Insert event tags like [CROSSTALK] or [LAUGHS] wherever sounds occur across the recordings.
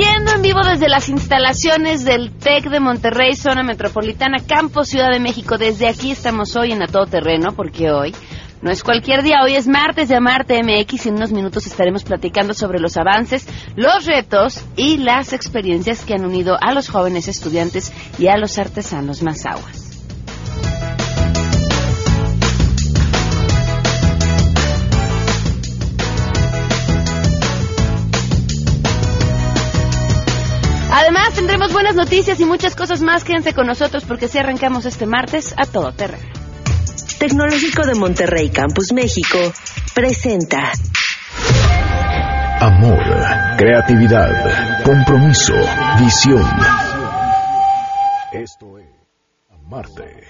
Transmitiendo en vivo desde las instalaciones del TEC de Monterrey, zona metropolitana, Campo Ciudad de México. Desde aquí estamos hoy en A Todo Terreno, porque hoy no es cualquier día, hoy es martes de Amarte MX y en unos minutos estaremos platicando sobre los avances, los retos y las experiencias que han unido a los jóvenes estudiantes y a los artesanos más aguas. Tendremos buenas noticias y muchas cosas más. Quédense con nosotros porque si arrancamos este martes a todo terreno. Tecnológico de Monterrey Campus México presenta Amor, creatividad, compromiso, visión. Esto es Amarte.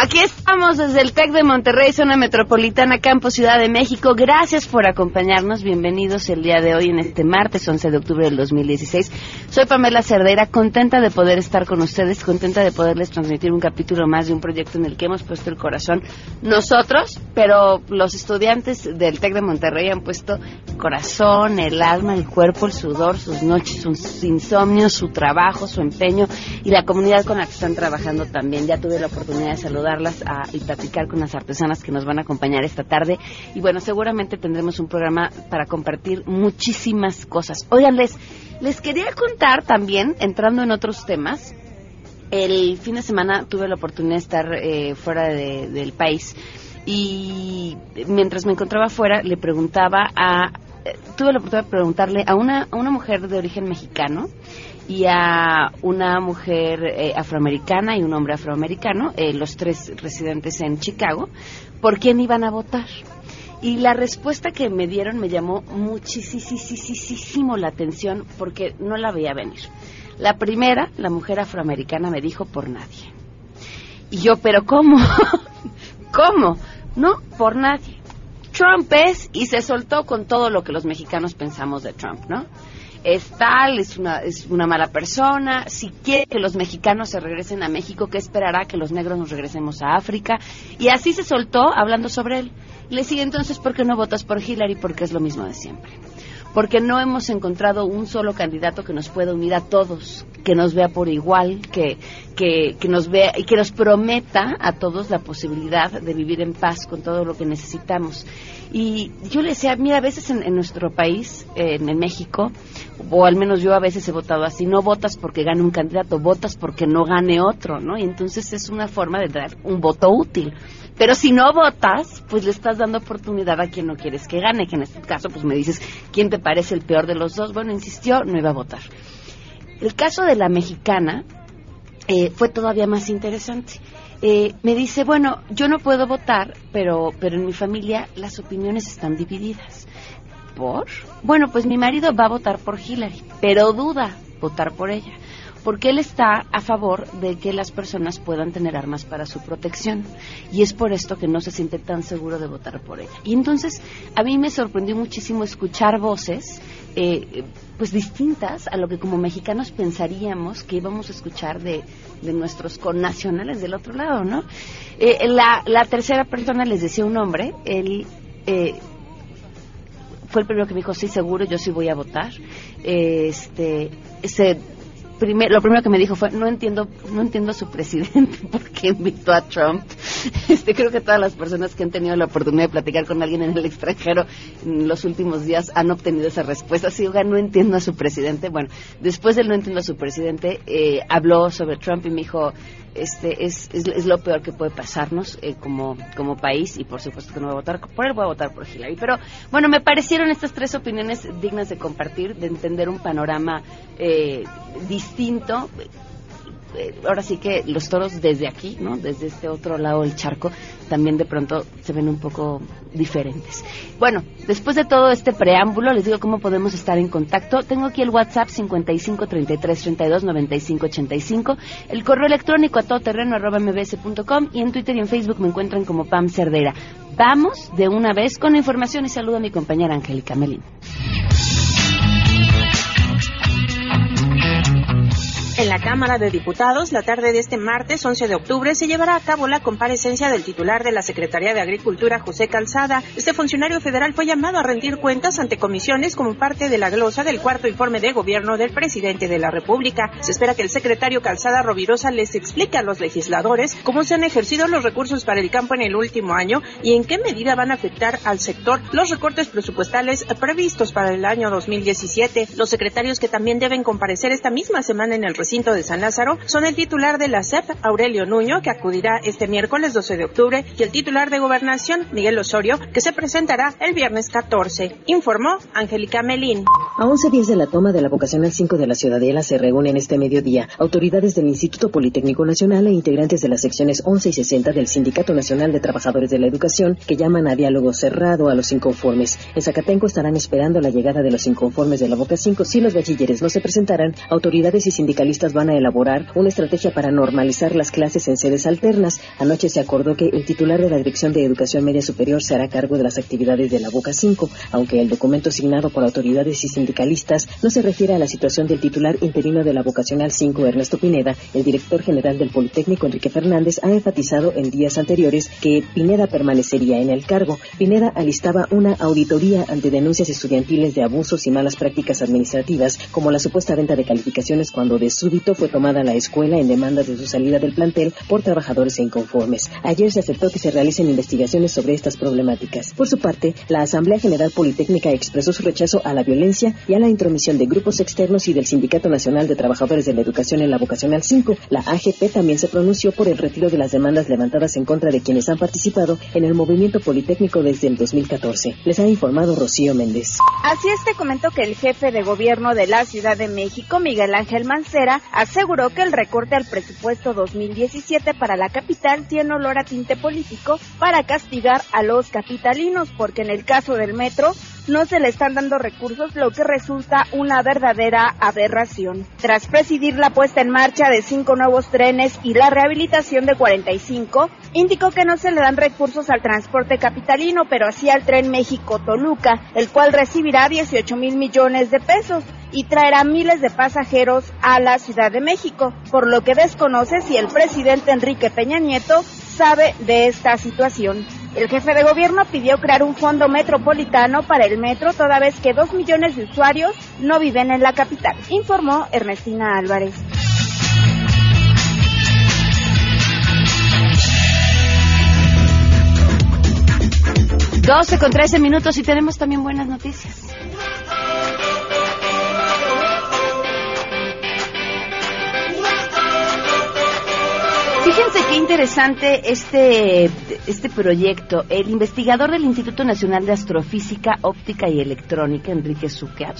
Aquí estamos desde el TEC de Monterrey, zona metropolitana, Campo Ciudad de México. Gracias por acompañarnos. Bienvenidos el día de hoy en este martes 11 de octubre del 2016. Soy Pamela Cerdeira, contenta de poder estar con ustedes, contenta de poderles transmitir un capítulo más de un proyecto en el que hemos puesto el corazón nosotros, pero los estudiantes del TEC de Monterrey han puesto corazón, el alma, el cuerpo, el sudor, sus noches, sus insomnios, su trabajo, su empeño y la comunidad con la que están trabajando también. Ya tuve la oportunidad de saludar saludarlas y platicar con las artesanas que nos van a acompañar esta tarde. Y bueno, seguramente tendremos un programa para compartir muchísimas cosas. Oigan, les, les quería contar también, entrando en otros temas, el fin de semana tuve la oportunidad de estar eh, fuera del país y mientras me encontraba fuera le preguntaba a eh, tuve la oportunidad de preguntarle a una, a una mujer de origen mexicano y a una mujer eh, afroamericana y un hombre afroamericano, eh, los tres residentes en Chicago, por quién iban a votar. Y la respuesta que me dieron me llamó muchísimo la atención porque no la veía venir. La primera, la mujer afroamericana, me dijo por nadie. Y yo, pero ¿cómo? [LAUGHS] ¿Cómo? No, por nadie. Trump es y se soltó con todo lo que los mexicanos pensamos de Trump, ¿no? Es tal, es una, es una mala persona, si quiere que los mexicanos se regresen a México, ¿qué esperará que los negros nos regresemos a África? Y así se soltó hablando sobre él. Le sigue entonces, ¿por qué no votas por Hillary? Porque es lo mismo de siempre. Porque no hemos encontrado un solo candidato que nos pueda unir a todos, que nos vea por igual, que, que, que nos vea y que nos prometa a todos la posibilidad de vivir en paz con todo lo que necesitamos. Y yo le decía, mira, a veces en, nuestro país, en, México, o al menos yo a veces he votado así, no votas porque gane un candidato, votas porque no gane otro, ¿no? Y entonces es una forma de dar un voto útil. Pero si no votas, pues le estás dando oportunidad a quien no quieres que gane, que en este caso pues me dices, ¿quién te parece el peor de los dos? Bueno, insistió, no iba a votar. El caso de la mexicana eh, fue todavía más interesante. Eh, me dice, bueno, yo no puedo votar, pero, pero en mi familia las opiniones están divididas. ¿Por? Bueno, pues mi marido va a votar por Hillary, pero duda votar por ella, porque él está a favor de que las personas puedan tener armas para su protección. Y es por esto que no se siente tan seguro de votar por ella. Y entonces a mí me sorprendió muchísimo escuchar voces eh, pues distintas a lo que como mexicanos pensaríamos que íbamos a escuchar de, de nuestros connacionales del otro lado, ¿no? Eh, la, la, tercera persona les decía un hombre, él eh, fue el primero que me dijo, sí, seguro, yo sí voy a votar. este, se lo primero que me dijo fue no entiendo no entiendo a su presidente [LAUGHS] porque invitó a Trump [LAUGHS] este creo que todas las personas que han tenido la oportunidad de platicar con alguien en el extranjero en los últimos días han obtenido esa respuesta. Sí oiga no entiendo a su presidente. Bueno después del no entiendo a su presidente eh, habló sobre Trump y me dijo este es, es, lo peor que puede pasarnos eh, como, como país y por supuesto que no voy a votar por él, voy a votar por Hillary. Pero bueno, me parecieron estas tres opiniones dignas de compartir, de entender un panorama eh, distinto eh, ahora sí que los toros desde aquí, ¿no? Desde este otro lado del charco, también de pronto se ven un poco diferentes. Bueno, después de todo este preámbulo, les digo cómo podemos estar en contacto. Tengo aquí el WhatsApp 55 33 32 95 85, el correo electrónico a todoterreno y en Twitter y en Facebook me encuentran como Pam Cerdera. Vamos de una vez con la información y saludo a mi compañera Angélica Melín. En la Cámara de Diputados, la tarde de este martes 11 de octubre, se llevará a cabo la comparecencia del titular de la Secretaría de Agricultura, José Calzada. Este funcionario federal fue llamado a rendir cuentas ante comisiones como parte de la glosa del cuarto informe de gobierno del presidente de la República. Se espera que el secretario Calzada Rovirosa les explique a los legisladores cómo se han ejercido los recursos para el campo en el último año y en qué medida van a afectar al sector los recortes presupuestales previstos para el año 2017. Los secretarios que también deben comparecer esta misma semana en el recinto de San Lázaro son el titular de la CEP, Aurelio Nuño, que acudirá este miércoles 12 de octubre, y el titular de Gobernación, Miguel Osorio, que se presentará el viernes 14. Informó Angélica Melín. A 11 días de la toma de la vocacional 5 de la Ciudadela se reúnen este mediodía autoridades del Instituto Politécnico Nacional e integrantes de las secciones 11 y 60 del Sindicato Nacional de Trabajadores de la Educación que llaman a diálogo cerrado a los inconformes. En Zacatenco estarán esperando la llegada de los inconformes de la Boca 5. Si los bachilleres no se presentarán, autoridades y sindicalistas van a elaborar una estrategia para normalizar las clases en sedes alternas. Anoche se acordó que el titular de la Dirección de Educación Media Superior se hará cargo de las actividades de la Boca 5, aunque el documento signado por autoridades y sindicalistas no se refiere a la situación del titular interino de la Vocacional 5, Ernesto Pineda. El director general del Politécnico, Enrique Fernández, ha enfatizado en días anteriores que Pineda permanecería en el cargo. Pineda alistaba una auditoría ante denuncias estudiantiles de abusos y malas prácticas administrativas, como la supuesta venta de calificaciones cuando de su fue tomada la escuela en demanda de su salida del plantel por trabajadores inconformes. Ayer se aceptó que se realicen investigaciones sobre estas problemáticas. Por su parte, la Asamblea General Politécnica expresó su rechazo a la violencia y a la intromisión de grupos externos y del Sindicato Nacional de Trabajadores de la Educación en la Vocacional 5. La AGP también se pronunció por el retiro de las demandas levantadas en contra de quienes han participado en el movimiento politécnico desde el 2014. Les ha informado Rocío Méndez. Así es, te comentó que el jefe de gobierno de la Ciudad de México, Miguel Ángel Mancera, aseguró que el recorte al presupuesto 2017 para la capital tiene olor a tinte político para castigar a los capitalinos, porque en el caso del metro no se le están dando recursos, lo que resulta una verdadera aberración. Tras presidir la puesta en marcha de cinco nuevos trenes y la rehabilitación de 45, indicó que no se le dan recursos al transporte capitalino, pero así al tren México-Toluca, el cual recibirá 18 mil millones de pesos y traerá miles de pasajeros a la Ciudad de México, por lo que desconoce si el presidente Enrique Peña Nieto sabe de esta situación. El jefe de gobierno pidió crear un fondo metropolitano para el metro toda vez que dos millones de usuarios no viven en la capital, informó Ernestina Álvarez. 12 con 13 minutos y tenemos también buenas noticias. Fíjense qué interesante este, este proyecto. El investigador del Instituto Nacional de Astrofísica, Óptica y Electrónica, Enrique Zúcar,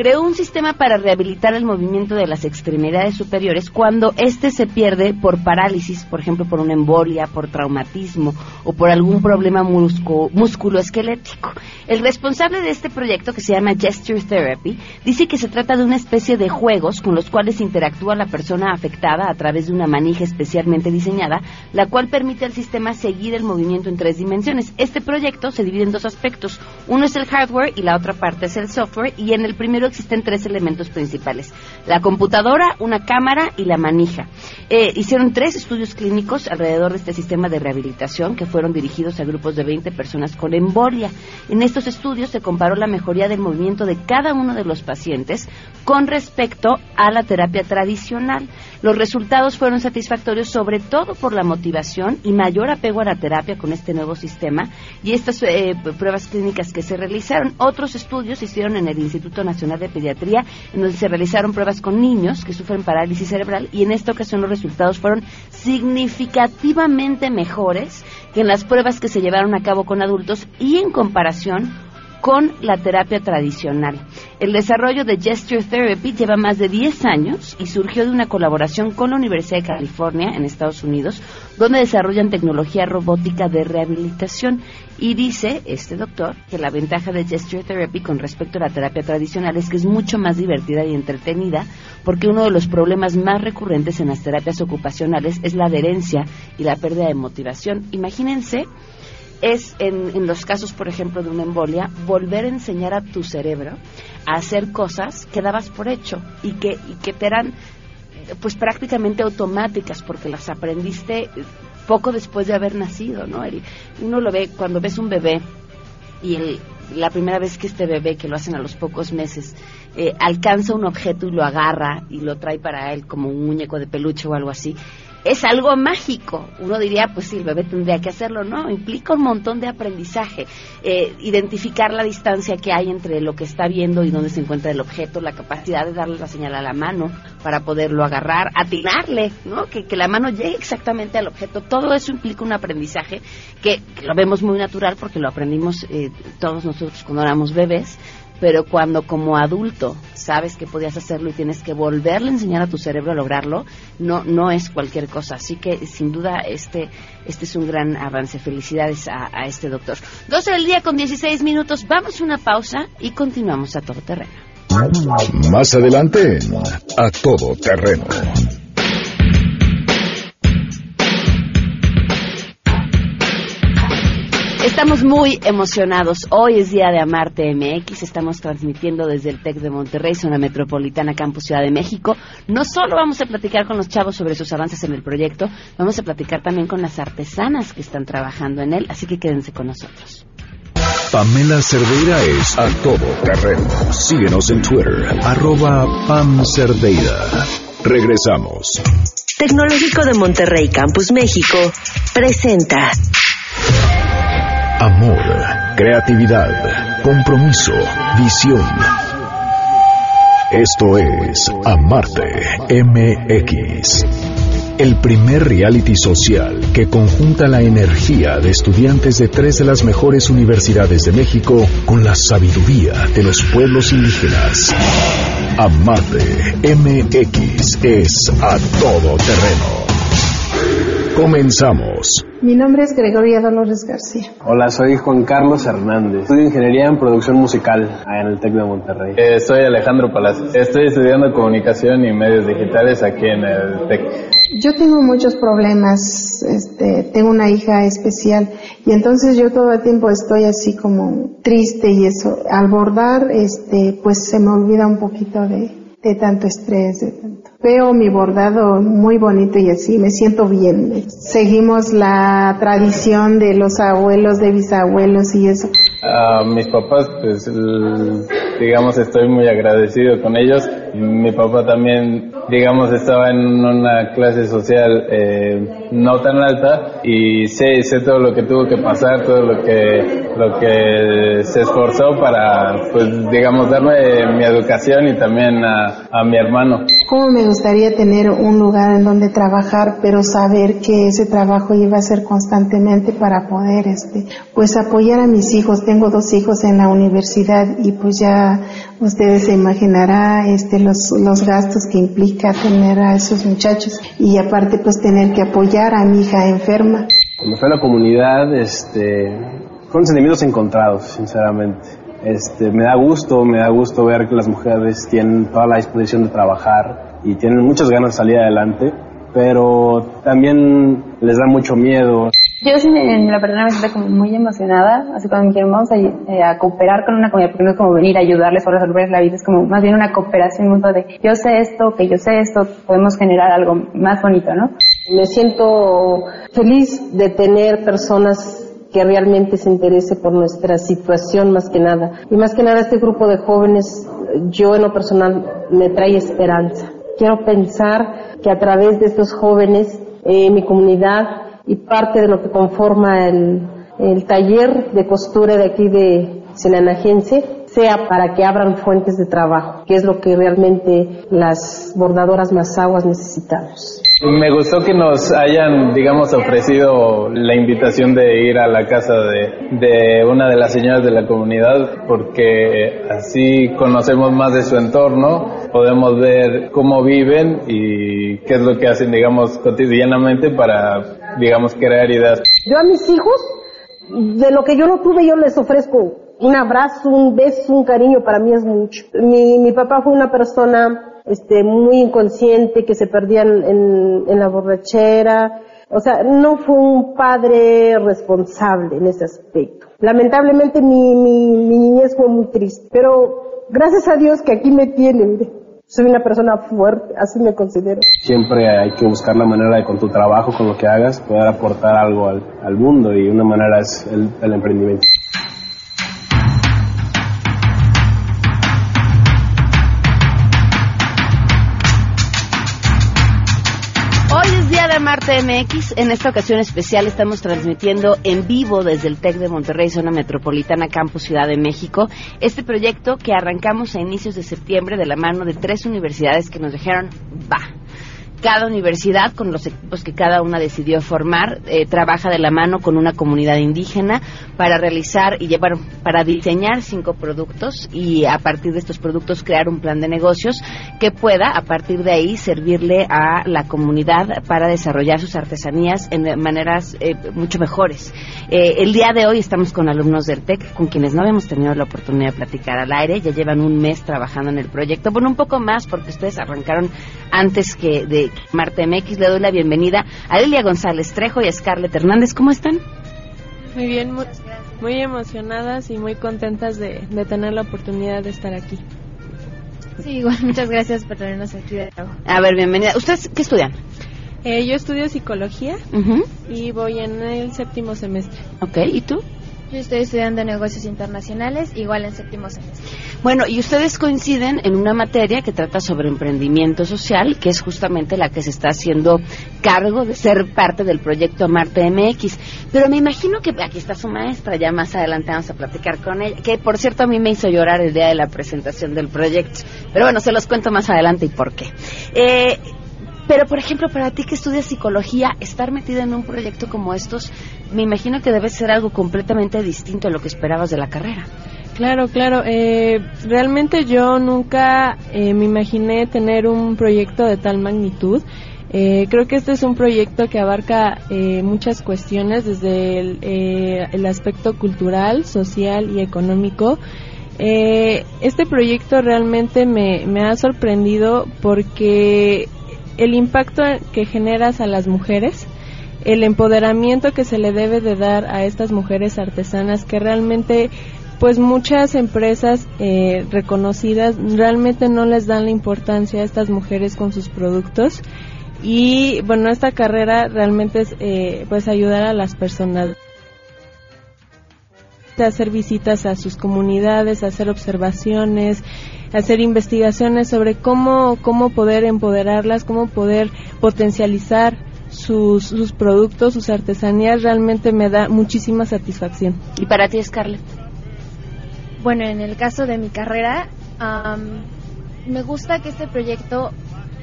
creó un sistema para rehabilitar el movimiento de las extremidades superiores cuando éste se pierde por parálisis, por ejemplo, por una embolia, por traumatismo o por algún problema musculoesquelético. El responsable de este proyecto, que se llama Gesture Therapy, dice que se trata de una especie de juegos con los cuales interactúa la persona afectada a través de una manija especialmente diseñada, la cual permite al sistema seguir el movimiento en tres dimensiones. Este proyecto se divide en dos aspectos. Uno es el hardware y la otra parte es el software, y en el primero existen tres elementos principales. La computadora, una cámara y la manija. Eh, hicieron tres estudios clínicos alrededor de este sistema de rehabilitación que fueron dirigidos a grupos de 20 personas con embolia. En estos estudios se comparó la mejoría del movimiento de cada uno de los pacientes con respecto a la terapia tradicional. Los resultados fueron satisfactorios sobre todo por la motivación y mayor apego a la terapia con este nuevo sistema y estas eh, pruebas clínicas que se realizaron. Otros estudios se hicieron en el Instituto Nacional de Pediatría, en donde se realizaron pruebas con niños que sufren parálisis cerebral y en esta ocasión los resultados fueron significativamente mejores que en las pruebas que se llevaron a cabo con adultos y en comparación con la terapia tradicional. El desarrollo de Gesture Therapy lleva más de 10 años y surgió de una colaboración con la Universidad de California en Estados Unidos, donde desarrollan tecnología robótica de rehabilitación. Y dice este doctor que la ventaja de Gesture Therapy con respecto a la terapia tradicional es que es mucho más divertida y entretenida, porque uno de los problemas más recurrentes en las terapias ocupacionales es la adherencia y la pérdida de motivación. Imagínense es en, los casos, por ejemplo, de una embolia, volver a enseñar a tu cerebro a hacer cosas que dabas por hecho y que, y que te eran pues prácticamente automáticas porque las aprendiste poco después de haber nacido, ¿no? Uno lo ve cuando ves un bebé y el, la primera vez que este bebé, que lo hacen a los pocos meses, eh, alcanza un objeto y lo agarra y lo trae para él como un muñeco de peluche o algo así, es algo mágico. Uno diría, pues sí, el bebé tendría que hacerlo. No, implica un montón de aprendizaje. Eh, identificar la distancia que hay entre lo que está viendo y dónde se encuentra el objeto, la capacidad de darle la señal a la mano para poderlo agarrar, atinarle, ¿no? Que, la mano llegue exactamente al objeto. Todo eso implica un aprendizaje que, lo vemos muy natural porque lo aprendimos eh, todos nosotros cuando éramos bebés pero cuando como adulto sabes que podías hacerlo y tienes que volverle a enseñar a tu cerebro a lograrlo, no, no es cualquier cosa. Así que sin duda este, este es un gran avance. Felicidades a, a este doctor. 12 del día con 16 minutos. Vamos a una pausa y continuamos a todo terreno. Más adelante, a todo terreno. Estamos muy emocionados. Hoy es día de Amarte MX. Estamos transmitiendo desde el TEC de Monterrey, zona metropolitana, Campus Ciudad de México. No solo vamos a platicar con los chavos sobre sus avances en el proyecto, vamos a platicar también con las artesanas que están trabajando en él. Así que quédense con nosotros. Pamela Cerdeira es a todo terreno. Síguenos en Twitter, arroba Pam Cerdeira. Regresamos. Tecnológico de Monterrey, Campus México, presenta Amor, creatividad, compromiso, visión. Esto es Amarte MX. El primer reality social que conjunta la energía de estudiantes de tres de las mejores universidades de México con la sabiduría de los pueblos indígenas. Amarte MX es a todo terreno. Comenzamos. Mi nombre es Gregoria Dolores García. Hola, soy Juan Carlos Hernández. Estudio Ingeniería en Producción Musical en el TEC de Monterrey. Eh, soy Alejandro Palacios. Estoy estudiando Comunicación y Medios Digitales aquí en el TEC. Yo tengo muchos problemas, este, tengo una hija especial y entonces yo todo el tiempo estoy así como triste y eso. Al bordar, este, pues se me olvida un poquito de, de tanto estrés, de tanto. Veo mi bordado muy bonito y así me siento bien. Seguimos la tradición de los abuelos, de bisabuelos y eso. A mis papás, pues, digamos, estoy muy agradecido con ellos. Mi papá también, digamos, estaba en una clase social eh, no tan alta y sé, sé todo lo que tuvo que pasar, todo lo que, lo que se esforzó para, pues, digamos, darme mi educación y también a, a mi hermano. ¿Cómo me gustaría tener un lugar en donde trabajar, pero saber que ese trabajo iba a ser constantemente para poder, este, pues apoyar a mis hijos. Tengo dos hijos en la universidad y pues ya ustedes se imaginarán, este, los, los gastos que implica tener a esos muchachos y aparte pues tener que apoyar a mi hija enferma. Cuando fue a la comunidad, este, fueron sentimientos encontrados, sinceramente. Este, me da gusto, me da gusto ver que las mujeres tienen toda la disposición de trabajar y tienen muchas ganas de salir adelante, pero también les da mucho miedo. Yo sí, en la verdad me siento como muy emocionada, así cuando me dijeron vamos eh, a, cooperar con una comunidad, porque no es como venir a ayudarles o resolverles la vida, es como más bien una cooperación mutua de yo sé esto, que yo sé esto, podemos generar algo más bonito, ¿no? Me siento feliz de tener personas que realmente se interese por nuestra situación más que nada. Y más que nada este grupo de jóvenes, yo en lo personal me trae esperanza. Quiero pensar que a través de estos jóvenes, eh, mi comunidad y parte de lo que conforma el, el taller de costura de aquí de Sinanagense sea para que abran fuentes de trabajo, que es lo que realmente las bordadoras más aguas necesitamos. Me gustó que nos hayan, digamos, ofrecido la invitación de ir a la casa de, una de las señoras de la comunidad porque así conocemos más de su entorno, podemos ver cómo viven y qué es lo que hacen, digamos, cotidianamente para, digamos, crear ideas. Yo a mis hijos, de lo que yo no tuve, yo les ofrezco un abrazo, un beso, un cariño, para mí es mucho. Mi, mi papá fue una persona este, muy inconsciente, que se perdían en, la borrachera. O sea, no fue un padre responsable en ese aspecto. Lamentablemente mi, mi, mi niñez fue muy triste, pero gracias a Dios que aquí me tienen. Soy una persona fuerte, así me considero. Siempre hay que buscar la manera de con tu trabajo, con lo que hagas, poder aportar algo al, al mundo y una manera es el emprendimiento. Marte MX. En esta ocasión especial estamos transmitiendo en vivo desde el TEC de Monterrey, zona metropolitana, Campus Ciudad de México, este proyecto que arrancamos a inicios de septiembre de la mano de tres universidades que nos dijeron, va, cada universidad, con los equipos que cada una decidió formar, eh, trabaja de la mano con una comunidad indígena para realizar y llevar, para diseñar cinco productos y a partir de estos productos crear un plan de negocios que pueda, a partir de ahí, servirle a la comunidad para desarrollar sus artesanías en maneras eh, mucho mejores. Eh, el día de hoy estamos con alumnos del TEC, con quienes no habíamos tenido la oportunidad de platicar al aire, ya llevan un mes trabajando en el proyecto, bueno, un poco más porque ustedes arrancaron antes que de Marte MX. Le doy la bienvenida a Delia González Trejo y a Scarlett Hernández. ¿Cómo están? Muy bien, muy, emocionadas y muy contentas de, tener la oportunidad de estar aquí. Sí, igual, [LAUGHS] muchas gracias por tenernos aquí de nuevo. A ver, bienvenida. ¿Ustedes qué estudian? Eh, yo estudio psicología y voy en el séptimo semestre. Ok, ¿y tú? Yo estoy estudiando negocios internacionales, igual en séptimo semestre. Bueno, y ustedes coinciden en una materia que trata sobre emprendimiento social, que es justamente la que se está haciendo cargo de ser parte del proyecto Marte MX. Pero me imagino que aquí está su maestra, ya más adelante vamos a platicar con ella, que por cierto a mí me hizo llorar el día de la presentación del proyecto. Pero bueno, se los cuento más adelante y por qué. Eh, pero, por ejemplo, para ti que estudias psicología, estar metida en un proyecto como estos, me imagino que debe ser algo completamente distinto a lo que esperabas de la carrera. Claro, claro. Eh, realmente yo nunca eh, me imaginé tener un proyecto de tal magnitud. Eh, creo que este es un proyecto que abarca muchas cuestiones desde el, el, aspecto cultural, social y económico. este proyecto realmente me, me ha sorprendido porque el impacto que generas a las mujeres, el empoderamiento que se le debe de dar a estas mujeres artesanas que realmente pues muchas empresas eh, reconocidas realmente no les dan la importancia a estas mujeres con sus productos. Y bueno esta carrera realmente es eh, pues ayudar a las personas hacer visitas a sus comunidades, hacer observaciones, hacer investigaciones sobre cómo, cómo poder empoderarlas, cómo poder potencializar sus, sus productos, sus artesanías, realmente me da muchísima satisfacción. ¿Y para ti, Scarlett? Bueno, en el caso de mi carrera, me gusta que este proyecto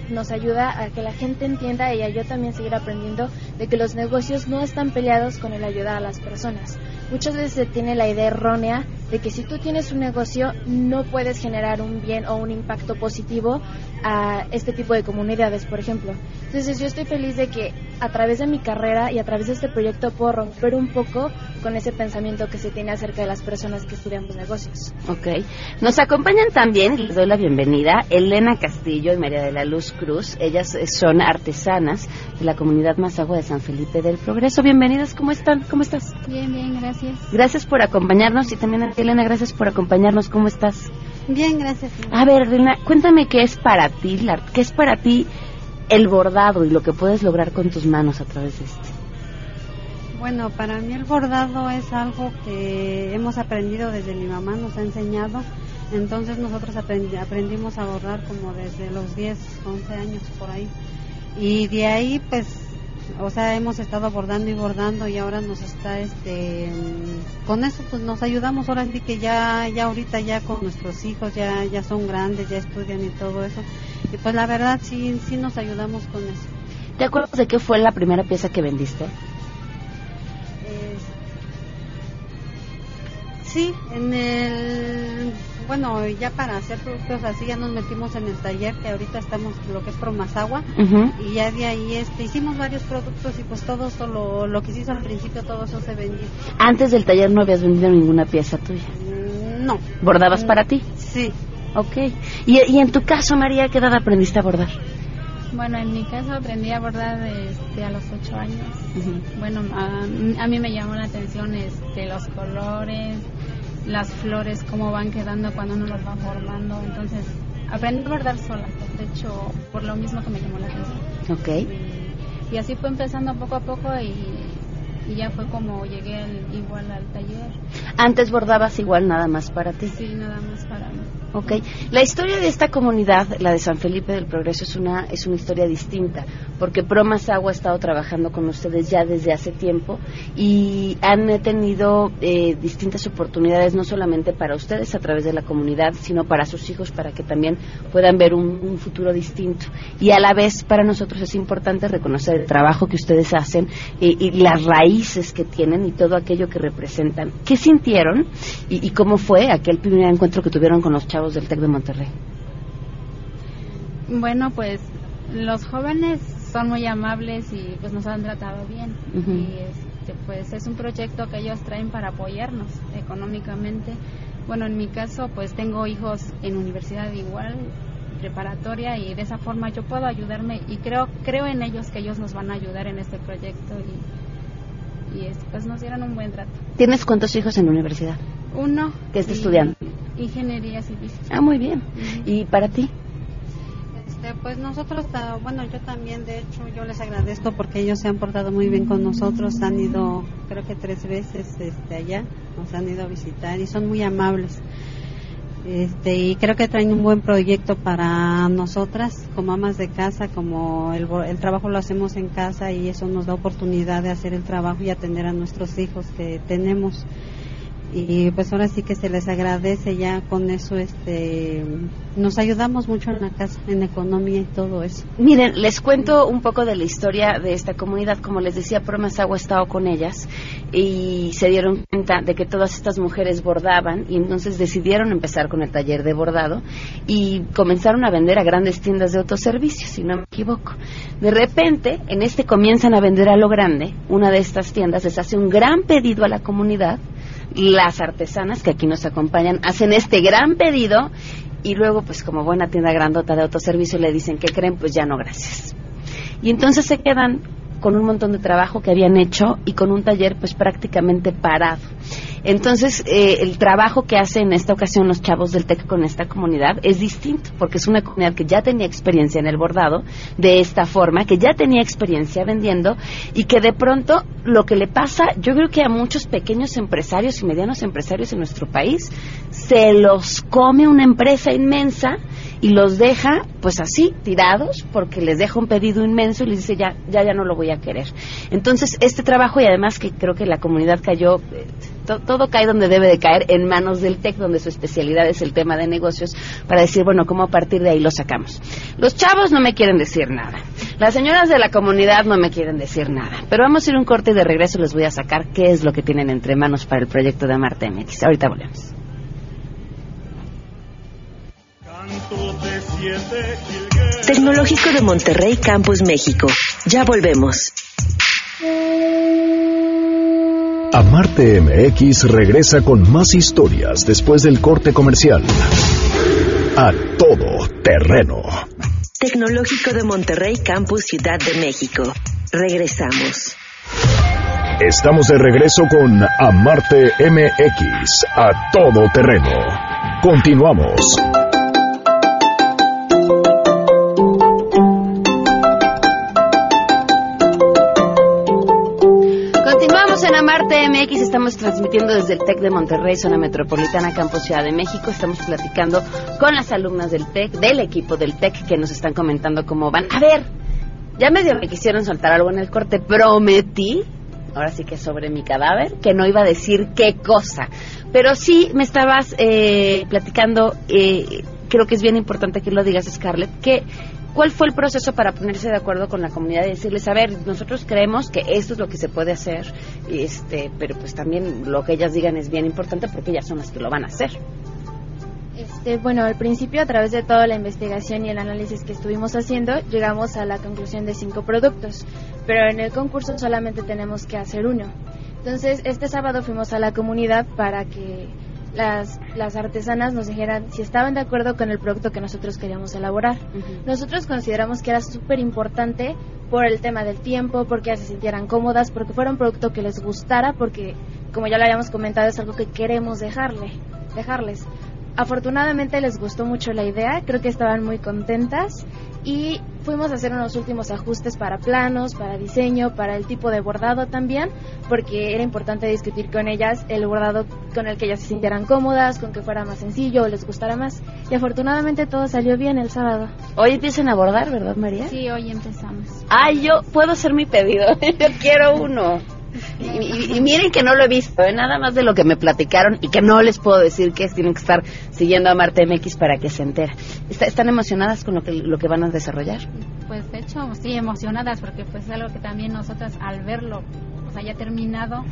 nos ayuda a que la gente entienda y a yo también seguir aprendiendo de que los negocios no están peleados con el ayudar a las personas. Muchas veces se tiene la idea errónea de que si tú tienes un negocio no puedes generar un bien o un impacto positivo a este tipo de comunidades, por ejemplo. Entonces yo estoy feliz de que a través de mi carrera y a través de este proyecto puedo romper un poco con ese pensamiento que se tiene acerca de las personas que estudian los negocios. Ok. Nos acompañan también, les doy la bienvenida, Elena Castillo y María de la Luz Cruz. Ellas son artesanas de la comunidad Mazagua de San Felipe del Progreso. Bienvenidas, ¿cómo están? ¿Cómo estás? Bien, bien, gracias. Gracias por acompañarnos y también a Elena, gracias por acompañarnos. ¿Cómo estás? Bien, gracias. A ver, Elena, cuéntame qué es para ti, qué es para ti el bordado y lo que puedes lograr con tus manos a través de este. Bueno, para mí el bordado es algo que hemos aprendido desde mi mamá, nos ha enseñado. Entonces nosotros aprendimos a bordar como desde los 10, 11 años por ahí. Y de ahí pues o sea, hemos estado bordando y bordando y ahora nos está, este, con eso pues nos ayudamos ahora sí que ya, ya ahorita ya con nuestros hijos ya, ya son grandes, ya estudian y todo eso. Y pues la verdad sí, sí nos ayudamos con eso. ¿Te acuerdas de qué fue la primera pieza que vendiste? Sí, en el bueno, ya para hacer productos así ya nos metimos en el taller que ahorita estamos lo que es Promasagua Ujú. y ya de ahí este hicimos varios productos y pues todo eso lo, lo que se hizo al principio todo eso se vendió. Antes del taller no habías vendido ninguna pieza tuya. Mm, No. ¿Bordabas para ti? Sí. Ok. ¿Y, y en tu caso, María, ¿a qué edad aprendiste a bordar? Bueno, en mi caso aprendí a bordar este, a los ocho años. Bueno, a, a mí me llamó la atención este, los colores, las flores, cómo van quedando cuando uno los va formando. Entonces, aprendí a bordar sola. De hecho, por lo mismo que me llamó la atención. Ok. Y así fue empezando poco a poco y, y ya fue como llegué al- igual al taller. Antes bordabas igual nada más para ti. Sí, nada más para mí. Ok. La historia de esta comunidad, la de San Felipe del Progreso, es una, es una historia distinta, porque Promas Agua ha estado trabajando con ustedes ya desde hace tiempo y han tenido eh, distintas oportunidades, no solamente para ustedes a través de la comunidad, sino para sus hijos, para que también puedan ver un, un futuro distinto. Y a la vez, para nosotros es importante reconocer el trabajo que ustedes hacen eh, y las que tienen y todo aquello que representan. ¿Qué sintieron y, y cómo fue aquel primer encuentro que tuvieron con los chavos del TEC de Monterrey? Bueno, pues los jóvenes son muy amables y pues nos han tratado bien. Y este, pues es un proyecto que ellos traen para apoyarnos económicamente. Bueno, en mi caso pues tengo hijos en universidad igual, preparatoria y de esa forma yo puedo ayudarme y creo creo en ellos que ellos nos van a ayudar en este proyecto y, y es- pues nos dieron un buen trato. ¿Tienes cuántos hijos en la universidad? Uno ¿Qué está y- estudiando? Ingeniería civil. Ah, muy bien. ¿Y para ti? Este, pues nosotros, ah, bueno, yo también, de hecho, yo les agradezco porque ellos se han portado muy bien con nosotros, han ido, creo que tres veces este, allá, nos han ido a visitar y son muy amables. Este, y creo que traen un buen proyecto para nosotras como amas de casa, como el, el trabajo lo hacemos en casa y eso nos da oportunidad de hacer el trabajo y atender a nuestros hijos que tenemos. Y pues ahora sí que se les agradece ya con eso, este, nos ayudamos mucho en la casa, en economía y todo eso. Miren, les cuento un poco de la historia de esta comunidad. Como les decía, Promas Agua ha estado con ellas y se dieron cuenta de que todas estas mujeres bordaban y entonces decidieron empezar con el taller de bordado y comenzaron a vender a grandes tiendas de autoservicio, si no me equivoco. De repente, en este comienzan a vender a lo grande. Una de estas tiendas les hace un gran pedido a la comunidad. Las artesanas que aquí nos acompañan hacen este gran pedido y luego, pues como buena tienda grandota de autoservicio, le dicen que creen, pues ya no, gracias. Y entonces se quedan con un montón de trabajo que habían hecho y con un taller pues prácticamente parado. Entonces, eh, el trabajo que hacen en esta ocasión los chavos del TEC con esta comunidad es distinto, porque es una comunidad que ya tenía experiencia en el bordado de esta forma, que ya tenía experiencia vendiendo y que de pronto lo que le pasa, yo creo que a muchos pequeños empresarios y medianos empresarios en nuestro país, se los come una empresa inmensa y los deja pues así tirados porque les deja un pedido inmenso y les dice ya ya ya no lo voy querer. Entonces este trabajo y además que creo que la comunidad cayó eh, to- todo cae donde debe de caer en manos del TEC donde su especialidad es el tema de negocios para decir bueno cómo a partir de ahí lo sacamos los chavos no me quieren decir nada. Las señoras de la comunidad no me quieren decir nada. Pero vamos a ir un corte y de regreso les voy a sacar qué es lo que tienen entre manos para el proyecto de Marte MX ahorita volvemos Tecnológico de Monterrey Campus México. Ya volvemos. Amarte MX regresa con más historias después del corte comercial. A todo terreno. Tecnológico de Monterrey Campus Ciudad de México. Regresamos. Estamos de regreso con Amarte MX. A todo terreno. Continuamos. Amarte MX, estamos transmitiendo desde el TEC de Monterrey, zona metropolitana, Campus Ciudad de México. Estamos platicando con las alumnas del TEC, del equipo del TEC, que nos están comentando cómo van. A ver, ya medio me quisieron soltar algo en el corte, prometí, ahora sí que sobre mi cadáver, que no iba a decir qué cosa. Pero sí me estabas eh, platicando, eh, creo que es bien importante que lo digas, Scarlett, que ¿Cuál fue el proceso para ponerse de acuerdo con la comunidad y decirles, a ver, nosotros creemos que esto es lo que se puede hacer, este, pero pues también lo que ellas digan es bien importante porque ellas son las que lo van a hacer? Este, bueno, al principio, a través de toda la investigación y el análisis que estuvimos haciendo, llegamos a la conclusión de cinco productos, pero en el concurso solamente tenemos que hacer uno. Entonces, este sábado fuimos a la comunidad para que las, las artesanas nos dijeran si estaban de acuerdo con el producto que nosotros queríamos elaborar. Nosotros consideramos que era súper importante por el tema del tiempo, porque se sintieran cómodas, porque fuera un producto que les gustara, porque, como ya lo habíamos comentado, es algo que queremos dejarle, dejarles. Afortunadamente les gustó mucho la idea, creo que estaban muy contentas y fuimos a hacer unos últimos ajustes para planos, para diseño, para el tipo de bordado también, porque era importante discutir con ellas el bordado con el que ellas se sintieran cómodas, con que fuera más sencillo o les gustara más. Y afortunadamente todo salió bien el sábado. Hoy empiezan a bordar, ¿verdad, María? Sí, hoy empezamos. Ay, yo puedo hacer mi pedido. [LAUGHS] yo quiero uno. Y, y- y miren que no lo he visto, ¿eh? nada más de lo que me platicaron y que no les puedo decir que es, tienen que estar siguiendo a Marte MX para que se entera. Está- ¿Están emocionadas con lo que, lo que van a desarrollar? Pues de hecho, sí, emocionadas porque pues es algo que también nosotras al verlo, o sea, ya terminado,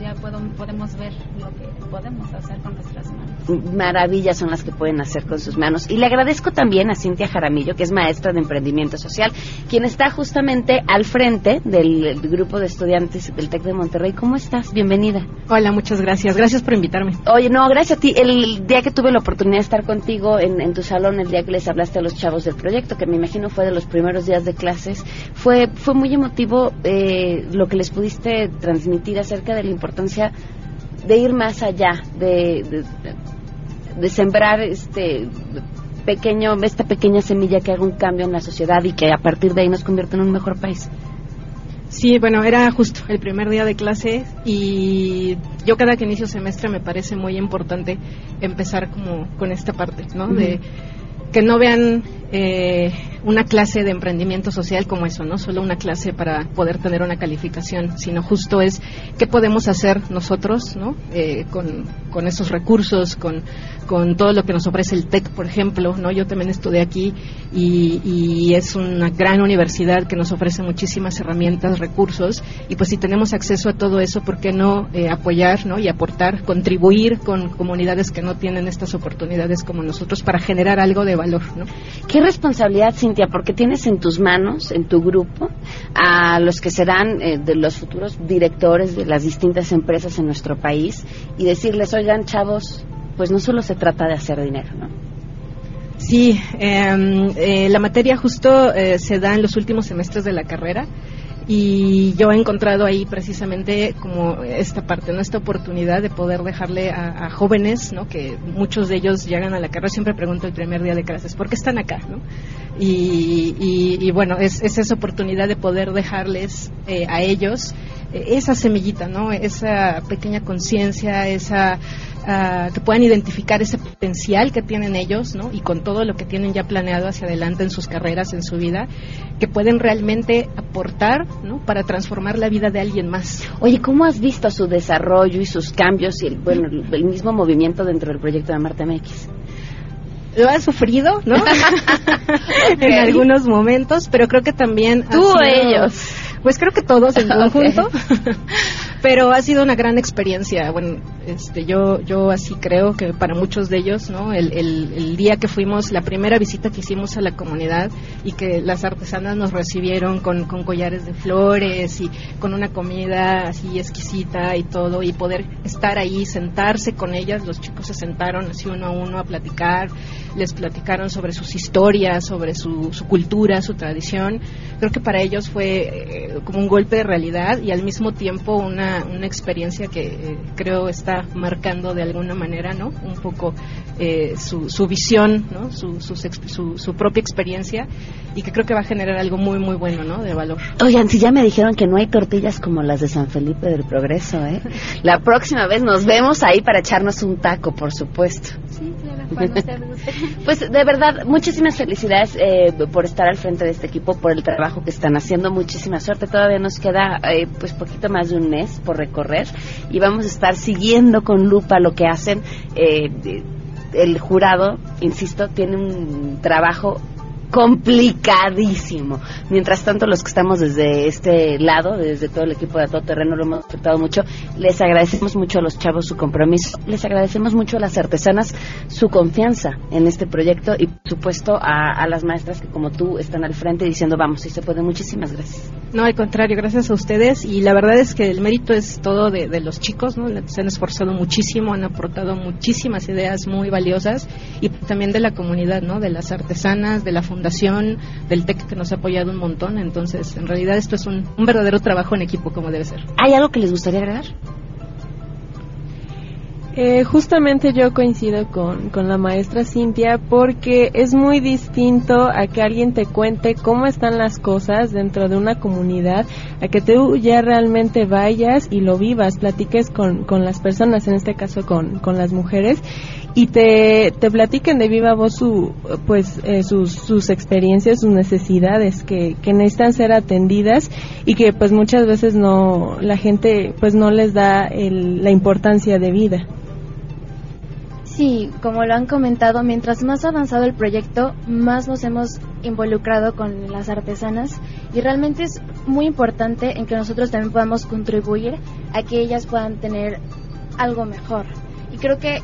ya puedo, podemos ver lo que podemos hacer con nuestras manos. Maravillas son las que pueden hacer con sus manos. Y le agradezco también a Cintia Jaramillo, que es maestra de emprendimiento social, quien está justamente al frente del grupo de estudiantes del TEC de Monterrey. ¿Cómo estás? Bienvenida. Hola, muchas gracias. Gracias por invitarme. Oye, no, gracias a ti. El día que tuve la oportunidad de estar contigo en, en tu salón, el día que les hablaste a los chavos del proyecto, que me imagino fue de los primeros días de clases, fue, fue muy emotivo eh, lo que les pudiste transmitir acerca de la importancia de ir más allá, de, de, de sembrar este pequeño, esta pequeña semilla que haga un cambio en la sociedad y que a partir de ahí nos convierta en un mejor país. Sí, bueno, era justo el primer día de clase y yo cada que inicio semestre me parece muy importante empezar como con esta parte, ¿no? De que no vean eh, una clase de emprendimiento social como eso, no solo una clase para poder tener una calificación, sino justo es qué podemos hacer nosotros, ¿no? Eh, con, con esos recursos, con, con todo lo que nos ofrece el TEC, por ejemplo, ¿no? Yo también estudié aquí y, y es una gran universidad que nos ofrece muchísimas herramientas, recursos y pues si tenemos acceso a todo eso, ¿por qué no eh, apoyar, ¿no? Y aportar, contribuir con comunidades que no tienen estas oportunidades como nosotros para generar algo de valor, ¿no? Qué responsabilidad, Cintia, porque tienes en tus manos, en tu grupo, a los que serán eh, de los futuros directores de las distintas empresas en nuestro país y decirles, oigan, chavos, pues no solo se trata de hacer dinero, ¿no? Sí, eh, eh, la materia justo eh, se da en los últimos semestres de la carrera y yo he encontrado ahí precisamente como esta parte, ¿no? esta oportunidad de poder dejarle a, jóvenes, ¿no? que muchos de ellos llegan a la carrera, siempre pregunto el primer día de clases, ¿por qué están acá? ¿no? Y, y- bueno, es, es esa oportunidad de poder dejarles eh, a ellos esa semillita, ¿no? esa pequeña conciencia, esa ah, que puedan identificar ese potencial que tienen ellos, ¿no? Y con todo lo que tienen ya planeado hacia adelante en sus carreras, en su vida, que pueden realmente aportar, ¿no? Para transformar la vida de alguien más. Oye, ¿cómo has visto su desarrollo y sus cambios y el, bueno, el, mismo movimiento dentro del proyecto de Marte MX? Lo ha sufrido, ¿no? [LAUGHS] [LAUGHS] en algunos momentos, pero creo que también... Tú o ellos. Pues creo que todos en [LAUGHS] conjunto. [LAUGHS] pero ha sido una gran experiencia. Bueno, este, yo, yo así creo que para muchos de ellos, ¿no? El, el, día que fuimos, la primera visita que hicimos a la comunidad y que las artesanas nos recibieron con, con collares de flores y con una comida así exquisita y todo, y poder estar ahí, sentarse con ellas, los chicos se sentaron así uno a uno a platicar, les platicaron sobre sus historias, sobre su, su cultura, su tradición. Creo que para ellos fue eh, como un golpe de realidad y al mismo tiempo una, una experiencia que eh, creo está marcando de alguna manera, ¿no? Un poco eh, su, su visión, ¿no? Su, sus su, su propia experiencia y que creo que va a generar algo muy, muy bueno, ¿no? De valor. Oigan, si ya me dijeron que no hay tortillas como las de San Felipe del Progreso, ¿eh? La próxima vez nos vemos ahí para echarnos un taco, por supuesto. Sí, [LAUGHS] claro, cuando ustedes gusten. Pues de verdad, muchísimas felicidades eh, por estar al frente de este equipo, por el trabajo que están haciendo. Muchísima suerte. Todavía nos queda eh, pues poquito más de un mes por recorrer y vamos a estar siguiendo con lupa lo que hacen. Eh, el jurado, insisto, tiene un trabajo complicadísimo. Mientras tanto, los que estamos desde este lado, desde todo el equipo de Todo Terreno, lo hemos disfrutado mucho. Les agradecemos mucho a los chavos su compromiso. Les agradecemos mucho a las artesanas su confianza en este proyecto y, por supuesto, a, a las maestras que, como tú, están al frente diciendo, vamos, si se puede. Muchísimas gracias. No, al contrario, gracias a ustedes. Y la verdad es que el mérito es todo de, de los chicos, ¿no? Se han esforzado muchísimo, han aportado muchísimas ideas muy valiosas y también de la comunidad, ¿no? De las artesanas, de la fundación, del TEC que nos ha apoyado un montón. Entonces, en realidad esto es un, un verdadero trabajo en equipo como debe ser. ¿Hay algo que les gustaría agregar? Eh, justamente yo coincido con, con la maestra Cintia porque es muy distinto a que alguien te cuente cómo están las cosas dentro de una comunidad, a que tú ya realmente vayas y lo vivas, platiques con, con las personas, en este caso con, con las mujeres, y te, te platiquen de viva voz su, pues, eh, sus, sus experiencias, sus necesidades que, que necesitan ser atendidas y que pues muchas veces no, la gente pues no les da el, la importancia de vida. Sí, como lo han comentado, mientras más avanzado el proyecto, más nos hemos involucrado con las artesanas y realmente es muy importante en que nosotros también podamos contribuir a que ellas puedan tener algo mejor. Y creo que,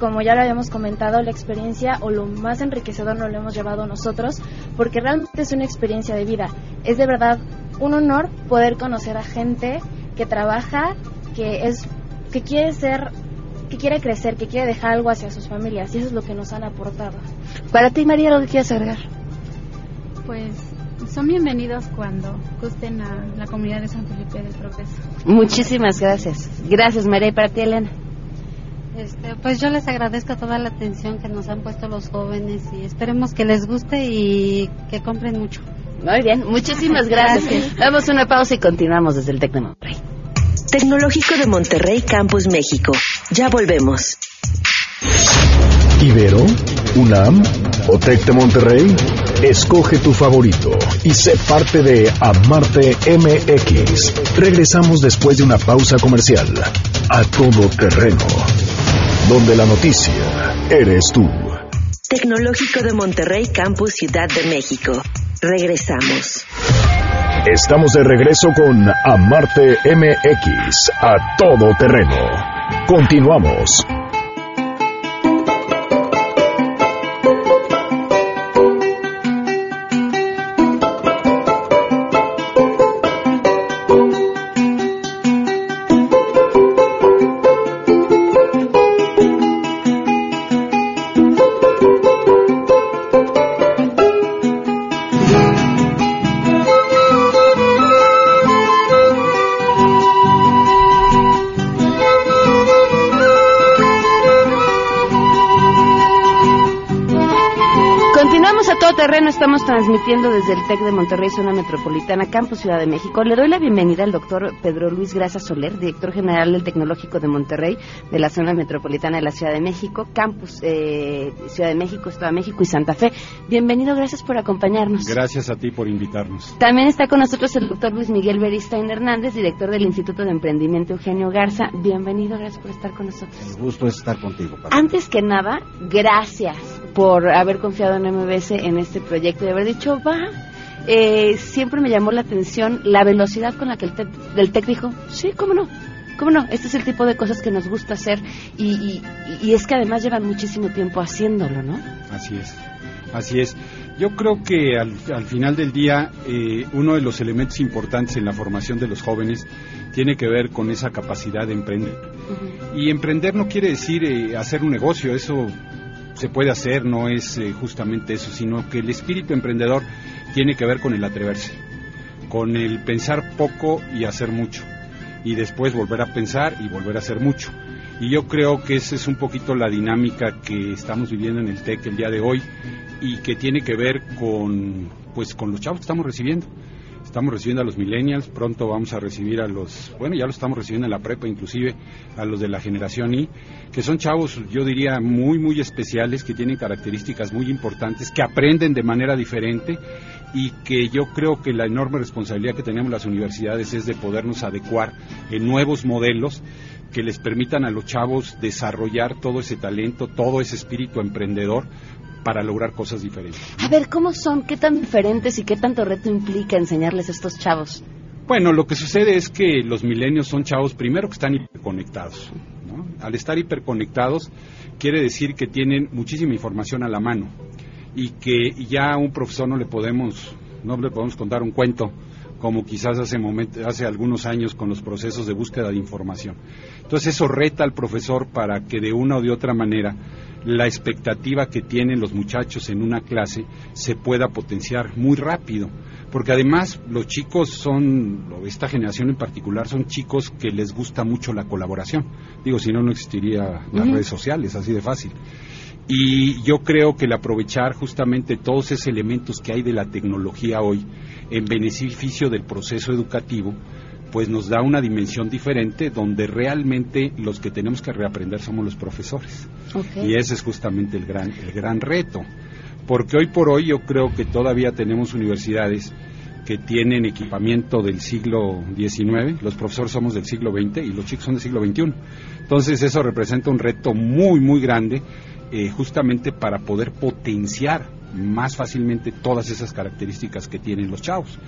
como ya lo habíamos comentado, la experiencia o lo más enriquecedor nos lo hemos llevado nosotros porque realmente es una experiencia de vida. Es de verdad un honor poder conocer a gente que trabaja, que es que quiere ser que quiere crecer, que quiere dejar algo hacia sus familias y eso es lo que nos han aportado. Para ti, María, ¿lo que quieres agregar? Pues son bienvenidos cuando gusten a la comunidad de San Felipe del Progreso. Muchísimas gracias. Gracias, María. ¿Y para ti, Elena? Este, pues yo les agradezco toda la atención que nos han puesto los jóvenes y esperemos que les guste y que compren mucho. Muy bien, muchísimas gracias. gracias. Damos una pausa y continuamos desde el Tec de Monterrey. Tecnológico de Monterrey Campus México. Ya volvemos. Ibero, UNAM o Tec de Monterrey. Escoge tu favorito y sé parte de Amarte MX. Regresamos después de una pausa comercial. A todo terreno. Donde la noticia eres tú. Tecnológico de Monterrey Campus Ciudad de México. Regresamos. Estamos de regreso con Amarte MX a todo terreno. Continuamos. Estamos transmitiendo desde el TEC de Monterrey, zona metropolitana, Campus Ciudad de México. Le doy la bienvenida al doctor Pedro Luis Grasa Soler, director general del Tecnológico de Monterrey, de la zona metropolitana de la Ciudad de México, Campus eh, Ciudad de México, Estado de México y Santa Fe. Bienvenido, gracias por acompañarnos. Gracias a ti por invitarnos. También está con nosotros el doctor Luis Miguel Beristain Hernández, director del Instituto de Emprendimiento Eugenio Garza. Bienvenido, gracias por estar con nosotros. El gusto es estar contigo. Padre. Antes que nada, gracias por haber confiado en MBS en este proyecto de haber dicho, va. Eh, siempre me llamó la atención la velocidad con la que el TEC, del TEC dijo, sí, cómo no, cómo no, este es el tipo de cosas que nos gusta hacer y, y, y es que además llevan muchísimo tiempo haciéndolo, ¿no? Así es, así es. Yo creo que al, al final del día eh, uno de los elementos importantes en la formación de los jóvenes tiene que ver con esa capacidad de emprender. Uh -huh. Y emprender no quiere decir eh, hacer un negocio, eso se puede hacer, no es eh, justamente eso, sino que el espíritu emprendedor tiene que ver con el atreverse, con el pensar poco y hacer mucho, y después volver a pensar y volver a hacer mucho. Y yo creo que esa es un poquito la dinámica que estamos viviendo en el TEC el día de hoy y que tiene que ver con, pues, con los chavos que estamos recibiendo. Estamos recibiendo a los millennials, pronto vamos a recibir a los, bueno, ya lo estamos recibiendo en la prepa, inclusive a los de la generación I, que son chavos, yo diría, muy, muy especiales, que tienen características muy importantes, que aprenden de manera diferente y que yo creo que la enorme responsabilidad que tenemos las universidades es de podernos adecuar en nuevos modelos que les permitan a los chavos desarrollar todo ese talento, todo ese espíritu emprendedor para lograr cosas diferentes. A ver, ¿cómo son? ¿Qué tan diferentes y qué tanto reto implica enseñarles a estos chavos? Bueno, lo que sucede es que los milenios son chavos primero que están hiperconectados. ¿no? Al estar hiperconectados quiere decir que tienen muchísima información a la mano y que ya a un profesor no le podemos no le podemos contar un cuento como quizás hace, hace algunos años con los procesos de búsqueda de información. Entonces eso reta al profesor para que de una o de otra manera la expectativa que tienen los muchachos en una clase se pueda potenciar muy rápido. Porque además los chicos son, esta generación en particular, son chicos que les gusta mucho la colaboración. Digo, si no, no existiría las redes sociales, así de fácil. Y yo creo que el aprovechar justamente todos esos elementos que hay de la tecnología hoy en beneficio del proceso educativo, pues nos da una dimensión diferente donde realmente los que tenemos que reaprender somos los profesores. Y ese es justamente el gran, el gran reto. Porque hoy por hoy yo creo que todavía tenemos universidades que tienen equipamiento del siglo XIX, los profesores somos del siglo XX y los chicos son del siglo XXI. Entonces eso representa un reto muy, muy grande eh, justamente para poder potenciar más fácilmente todas esas características que tienen los chavos.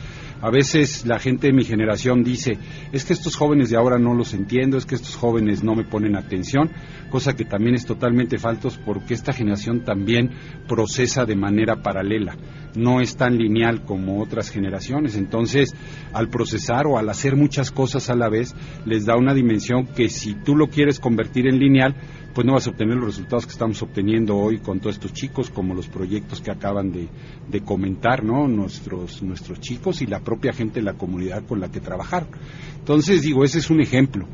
A veces la gente de mi generación dice, es que estos jóvenes de ahora no los entiendo, es que estos jóvenes no me ponen atención, cosa que también es totalmente falso porque esta generación también procesa de manera paralela, no es tan lineal como otras generaciones. Entonces, al procesar o al hacer muchas cosas a la vez, les da una dimensión que si tú lo quieres convertir en lineal, pues no vas a obtener los resultados que estamos obteniendo hoy con todos estos chicos, como los proyectos que acaban de, comentar, ¿no? Nuestros, nuestros chicos y la propia gente de la comunidad con la que trabajar. Entonces, digo, ese es un ejemplo.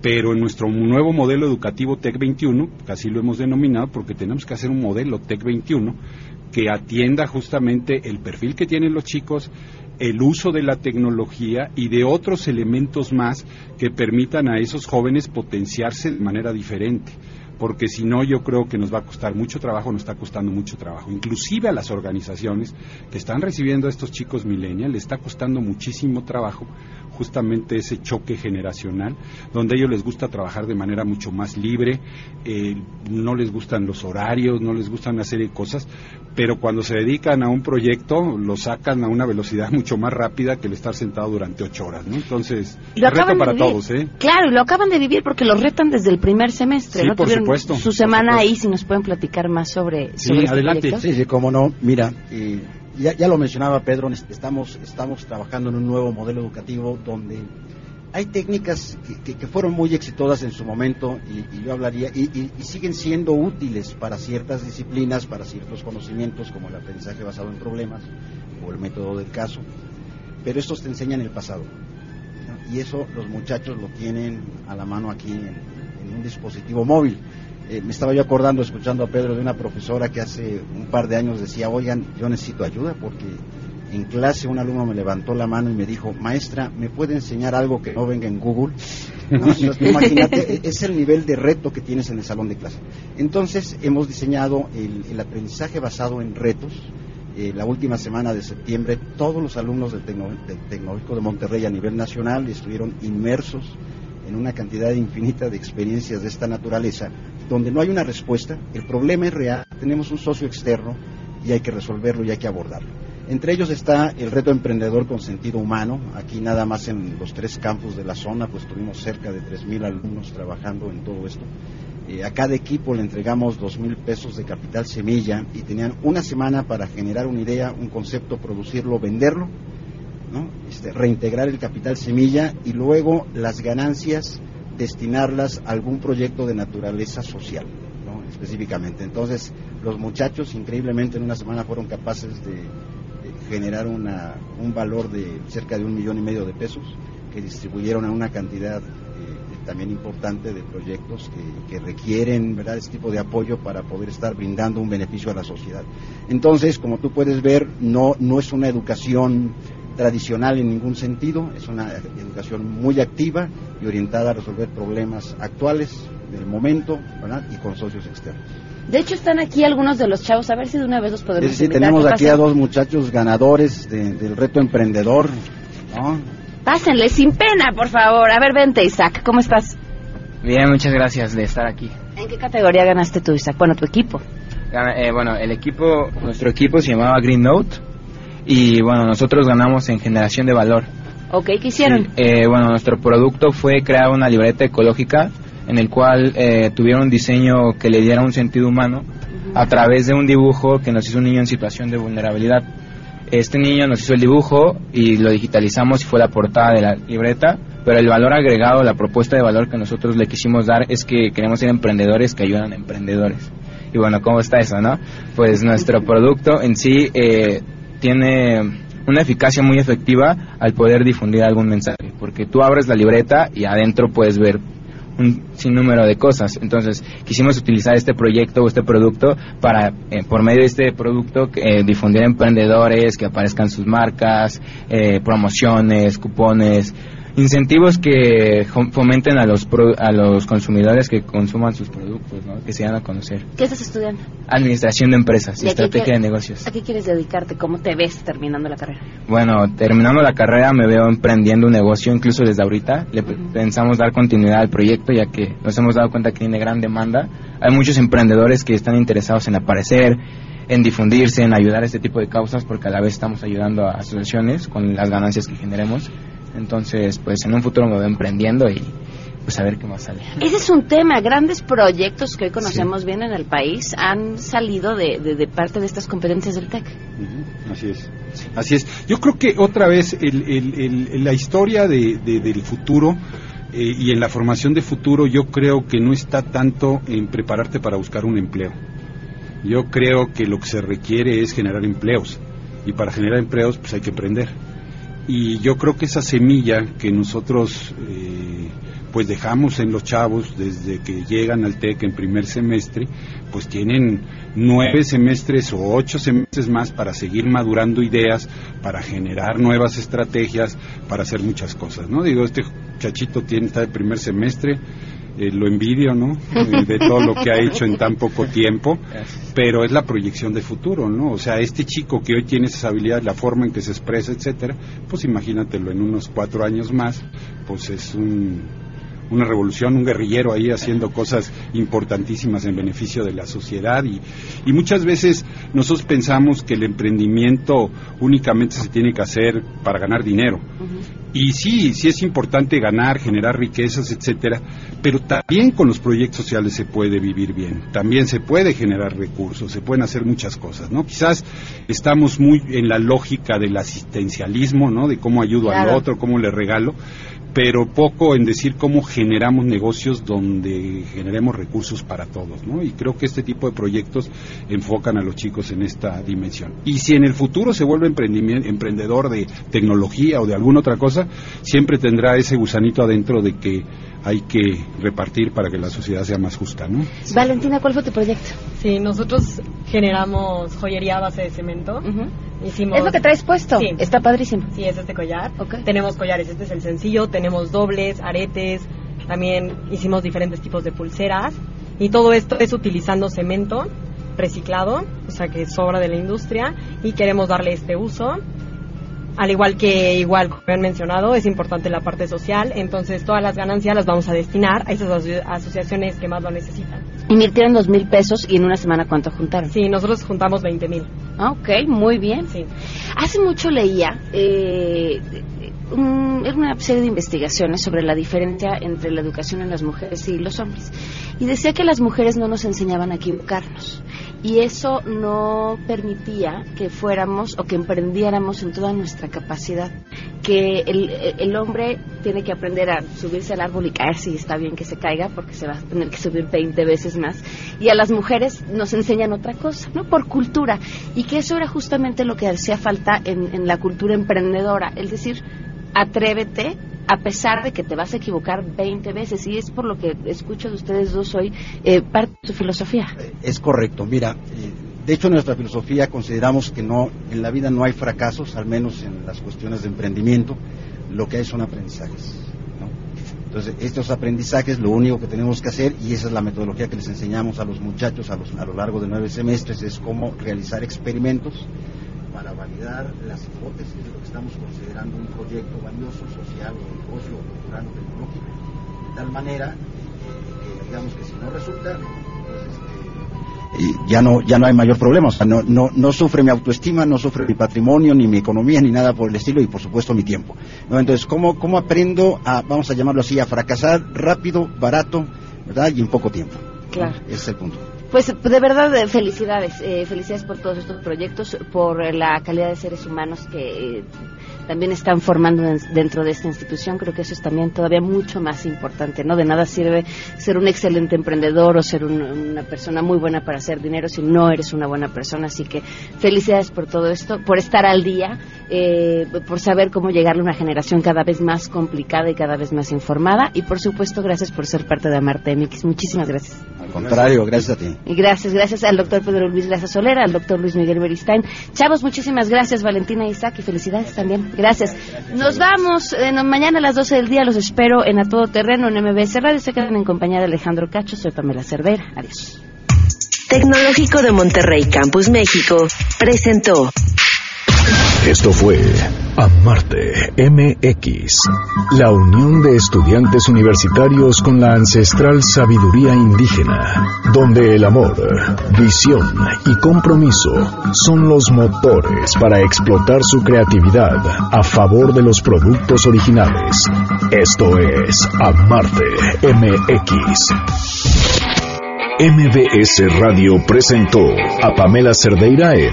Pero en nuestro nuevo modelo educativo TEC 21, que así lo hemos denominado, porque tenemos que hacer un modelo TEC 21 que atienda justamente el perfil que tienen los chicos, el uso de la tecnología y de otros elementos más que permitan a esos jóvenes potenciarse de manera diferente porque si no yo creo que nos va a costar mucho trabajo, nos está costando mucho trabajo. Inclusive a las organizaciones que están recibiendo a estos chicos millennials le está costando muchísimo trabajo justamente ese choque generacional, donde a ellos les gusta trabajar de manera mucho más libre, eh, no les gustan los horarios, no les gustan una serie de cosas, pero cuando se dedican a un proyecto lo sacan a una velocidad [LAUGHS] mucho más rápida que el estar sentado durante ocho horas, ¿no? Entonces, reto para todos, ¿eh? Claro, lo acaban de vivir porque los retan desde el primer semestre, sí, ¿no? por supuesto. Su semana ahí, si nos pueden platicar más sobre, sí, este adelante. Sí, sí, cómo no. Mira, eh, ya, ya, lo mencionaba Pedro, estamos, estamos trabajando en un nuevo modelo educativo donde hay técnicas que, que, fueron muy exitosas en su momento y, yo hablaría, y, y, siguen siendo útiles para ciertas disciplinas, para ciertos conocimientos como el aprendizaje basado en problemas o el método del caso, pero estos te enseñan el pasado. Y eso los muchachos lo tienen a la mano aquí en un dispositivo móvil. Eh, me estaba yo acordando, escuchando a Pedro, de una profesora que hace un par de años decía, oigan, yo necesito ayuda porque en clase un alumno me levantó la mano y me dijo, maestra, ¿me puede enseñar algo que no venga en Google? [LAUGHS] imagínate, e-, es el nivel de reto que tienes en el salón de clase. Entonces, hemos diseñado el, aprendizaje basado en retos. Eh, la última semana de septiembre, todos los alumnos del, del Tecnológico de Monterrey a nivel nacional estuvieron inmersos en una cantidad infinita de experiencias de esta naturaleza, donde no hay una respuesta, el problema es real, tenemos un socio externo y hay que resolverlo y hay que abordarlo. Entre ellos está el reto emprendedor con sentido humano. Aquí nada más en los tres campus de la zona, pues tuvimos cerca de 3.000 alumnos trabajando en todo esto. Eh, a cada equipo le entregamos 2.000 pesos de capital semilla y tenían una semana para generar una idea, un concepto, producirlo, venderlo este, reintegrar el capital semilla y luego las ganancias destinarlas a algún proyecto de naturaleza social, específicamente. Entonces, los muchachos increíblemente en una semana fueron capaces de, generar una, un valor de cerca de un millón y medio de pesos que distribuyeron a una cantidad eh, también importante de proyectos que, que, requieren ¿verdad? este tipo de apoyo para poder estar brindando un beneficio a la sociedad. Entonces, como tú puedes ver, no, no es una educación tradicional en ningún sentido, es una educación muy activa y orientada a resolver problemas actuales del momento y con socios externos. De hecho, están aquí algunos de los chavos, a ver si de una vez los podemos Sí, tenemos aquí a dos muchachos ganadores del reto emprendedor. ¿no? Pásenle sin pena, por favor. A ver, vente, Isaac, ¿cómo estás? Bien, muchas gracias de estar aquí. ¿En qué categoría ganaste tú, Isaac? Bueno, tu equipo. eh, bueno, el equipo, nuestro equipo se llamaba Green Note y bueno, nosotros ganamos en generación de valor. Ok, ¿qué hicieron? Eh, bueno, nuestro producto fue crear una libreta ecológica en el cual eh, tuvieron un diseño que le diera un sentido humano a través de un dibujo que nos hizo un niño en situación de vulnerabilidad. Este niño nos hizo el dibujo y lo digitalizamos y fue la portada de la libreta, pero el valor agregado, la propuesta de valor que nosotros le quisimos dar es que queremos ser emprendedores que ayudan a emprendedores. Y bueno, ¿cómo está eso, no? Pues nuestro producto en sí eh, tiene una eficacia muy efectiva al poder difundir algún mensaje, porque tú abres la libreta y adentro puedes ver un sinnúmero de cosas. Entonces, quisimos utilizar este proyecto o este producto para, eh, por medio de este producto, eh, difundir emprendedores, que aparezcan sus marcas, eh, promociones, cupones, incentivos que fomenten a los a los consumidores que consuman sus productos, ¿no? que se dan a conocer. ¿Qué estás estudiando? Administración de empresas y, estrategia de negocios. ¿A qué quieres dedicarte? ¿Cómo te ves terminando la carrera? Bueno, terminando la carrera me veo emprendiendo un negocio incluso desde ahorita. Le pensamos dar continuidad al proyecto ya que nos hemos dado cuenta que tiene gran demanda. Hay muchos emprendedores que están interesados en aparecer, en difundirse, en ayudar a este tipo de causas porque a la vez estamos ayudando a asociaciones con las ganancias que generemos. Entonces, pues en un futuro me voy emprendiendo y pues a ver qué más sale. Ese es un tema. Grandes proyectos que hoy conocemos bien en el país han salido de, de, parte de estas competencias del TEC. Así es. Así es. Yo creo que otra vez el, el, la historia de, del futuro eh, y en la formación de futuro yo creo que no está tanto en prepararte para buscar un empleo. Yo creo que lo que se requiere es generar empleos. Y para generar empleos pues hay que aprender y yo creo que esa semilla que nosotros eh, pues dejamos en los chavos desde que llegan al TEC en primer semestre, pues tienen nueve semestres o ocho semestres más para seguir madurando ideas, para generar nuevas estrategias, para hacer muchas cosas, ¿no? Digo, este chachito tiene, está de primer semestre, eh, lo envidio, ¿no? Eh, de todo lo que ha hecho en tan poco tiempo, pero es la proyección de futuro, ¿no? O sea, este chico que hoy tiene esas habilidades, la forma en que se expresa, etcétera, pues imagínatelo en unos cuatro años más, pues es un, una revolución, un guerrillero ahí haciendo cosas importantísimas en beneficio de la sociedad y, y muchas veces nosotros pensamos que el emprendimiento únicamente se tiene que hacer para ganar dinero. Y sí, sí es importante ganar, generar riquezas, etcétera, pero también con los proyectos sociales se puede vivir bien. También se puede generar recursos, se pueden hacer muchas cosas, ¿no? Quizás estamos muy en la lógica del asistencialismo, ¿no? De cómo ayudo al otro, cómo le regalo, pero poco en decir cómo generamos negocios donde generemos recursos para todos, ¿no? Y creo que este tipo de proyectos enfocan a los chicos en esta dimensión. Y si en el futuro se vuelve emprendedor de tecnología o de alguna otra cosa, siempre tendrá ese gusanito adentro de que hay que repartir para que la sociedad sea más justa, ¿no? Valentina, ¿cuál fue tu proyecto? Sí, nosotros generamos joyería a base de cemento. Hicimos... Es lo que traes puesto. Sí. Está padrísimo. Sí, es este collar. Tenemos collares, este es el sencillo, tenemos dobles, aretes, también hicimos diferentes tipos de pulseras y todo esto es utilizando cemento reciclado, o sea que sobra de la industria y queremos darle este uso al igual que, igual como han mencionado, es importante la parte social, entonces todas las ganancias las vamos a destinar a esas asociaciones que más lo necesitan. Invirtieron dos mil pesos y en una semana cuánto juntaron? Sí, nosotros juntamos veinte mil. Ah, ok, muy bien. Sí. Hace mucho leía eh, una serie de investigaciones sobre la diferencia entre la educación en las mujeres y los hombres. Y decía que las mujeres no nos enseñaban a equivocarnos. Y eso no permitía que fuéramos o que emprendiéramos en toda nuestra capacidad. Que el, el hombre tiene que aprender a subirse al árbol y caerse y está bien que se caiga porque se va a tener que subir 20 veces más. Y a las mujeres nos enseñan otra cosa, ¿no? Por cultura. Y que eso era justamente lo que hacía falta en, en la cultura emprendedora. Es decir, atrévete a pesar de que te vas a equivocar 20 veces y es por lo que escucho de ustedes dos hoy eh, parte de su filosofía. Es correcto, mira, eh, de hecho en nuestra filosofía consideramos que no en la vida no hay fracasos, al menos en las cuestiones de emprendimiento, lo que hay son aprendizajes. Entonces, estos aprendizajes lo único que tenemos que hacer, y esa es la metodología que les enseñamos a los muchachos a, a lo largo de nueve semestres, es cómo realizar experimentos para validar las hipótesis de lo que estamos considerando un proyecto valioso, social o negocio o cultural o tecnológico, de tal manera que digamos que si no resulta, pues este, ya no ya no hay mayor problema, o sea, no, no, no sufre mi autoestima, no sufre mi patrimonio, ni mi economía, ni nada por el estilo, y por supuesto mi tiempo. ¿no? Entonces, ¿cómo, ¿cómo aprendo a, vamos a llamarlo así, a fracasar rápido, barato, ¿verdad? Y en poco tiempo. Claro. Ese es el punto. Pues de verdad, eh, felicidades. Eh, felicidades por todos estos proyectos, por eh, la calidad de seres humanos que eh, también están formando en- dentro de esta institución. Creo que eso es también todavía mucho más importante, ¿no? De nada sirve ser un excelente emprendedor o ser un- una persona muy buena para hacer dinero si no eres una buena persona. Así que felicidades por todo esto, por estar al día, eh, por saber cómo llegarle a una generación cada vez más complicada y cada vez más informada. Y por supuesto, gracias por ser parte de Amarte MX. Muchísimas gracias. Al contrario, gracias a ti. Y gracias, gracias al doctor Pedro Luis Gracia Solera, al doctor Luis Miguel Beristain. Chavos, muchísimas gracias, Valentina Isaac, y felicidades también. Gracias. Nos vamos, eh, mañana a las 12 del día los espero en A Todo Terreno en MBS Radio. Se quedan en compañía de Alejandro Cacho, soy Pamela Cervera. Adiós. Tecnológico de Monterrey Campus México presentó Esto fue Amarte MX, la unión de estudiantes universitarios con la ancestral sabiduría indígena, donde el amor, visión y compromiso son los motores para explotar su creatividad a favor de los productos originales. Esto es Amarte MX. MBS Radio presentó a Pamela Cerdeira en